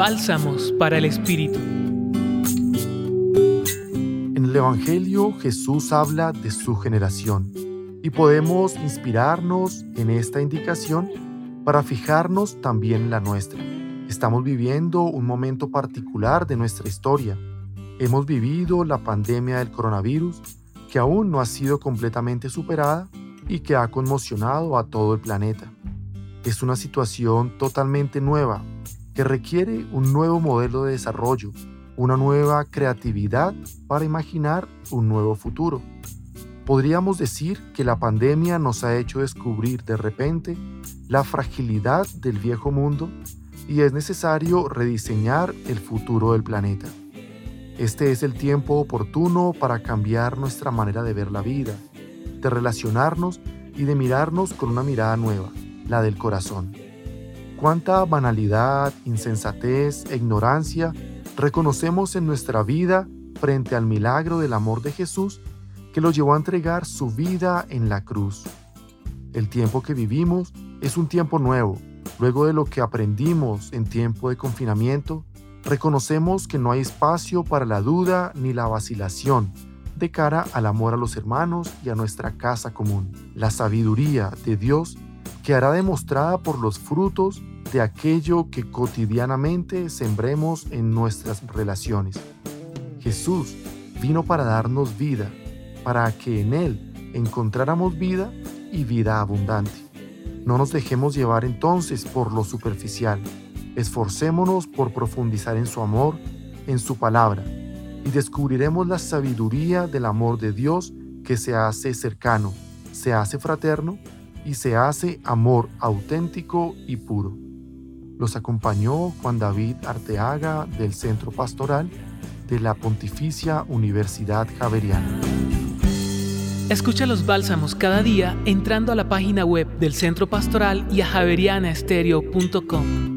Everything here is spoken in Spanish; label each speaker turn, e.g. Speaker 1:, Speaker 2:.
Speaker 1: Bálsamos para el Espíritu.
Speaker 2: En el Evangelio Jesús habla de su generación y podemos inspirarnos en esta indicación para fijarnos también en la nuestra. Estamos viviendo un momento particular de nuestra historia. Hemos vivido la pandemia del coronavirus que aún no ha sido completamente superada y que ha conmocionado a todo el planeta. Es una situación totalmente nueva requiere un nuevo modelo de desarrollo, una nueva creatividad para imaginar un nuevo futuro. Podríamos decir que la pandemia nos ha hecho descubrir de repente la fragilidad del viejo mundo y es necesario rediseñar el futuro del planeta. Este es el tiempo oportuno para cambiar nuestra manera de ver la vida, de relacionarnos y de mirarnos con una mirada nueva, la del corazón. Cuánta banalidad, insensatez e ignorancia reconocemos en nuestra vida frente al milagro del amor de Jesús que lo llevó a entregar su vida en la cruz. El tiempo que vivimos es un tiempo nuevo. Luego de lo que aprendimos en tiempo de confinamiento, reconocemos que no hay espacio para la duda ni la vacilación de cara al amor a los hermanos y a nuestra casa común. La sabiduría de Dios quedará demostrada por los frutos de aquello que cotidianamente sembremos en nuestras relaciones. Jesús vino para darnos vida, para que en Él encontráramos vida y vida abundante. No nos dejemos llevar entonces por lo superficial. Esforcémonos por profundizar en su amor, en su palabra, y descubriremos la sabiduría del amor de Dios que se hace cercano, se hace fraterno y se hace amor auténtico y puro. Los acompañó Juan David Arteaga del Centro Pastoral de la Pontificia Universidad Javeriana.
Speaker 1: Escucha los bálsamos cada día entrando a la página web del Centro Pastoral y a javerianaestereo.com.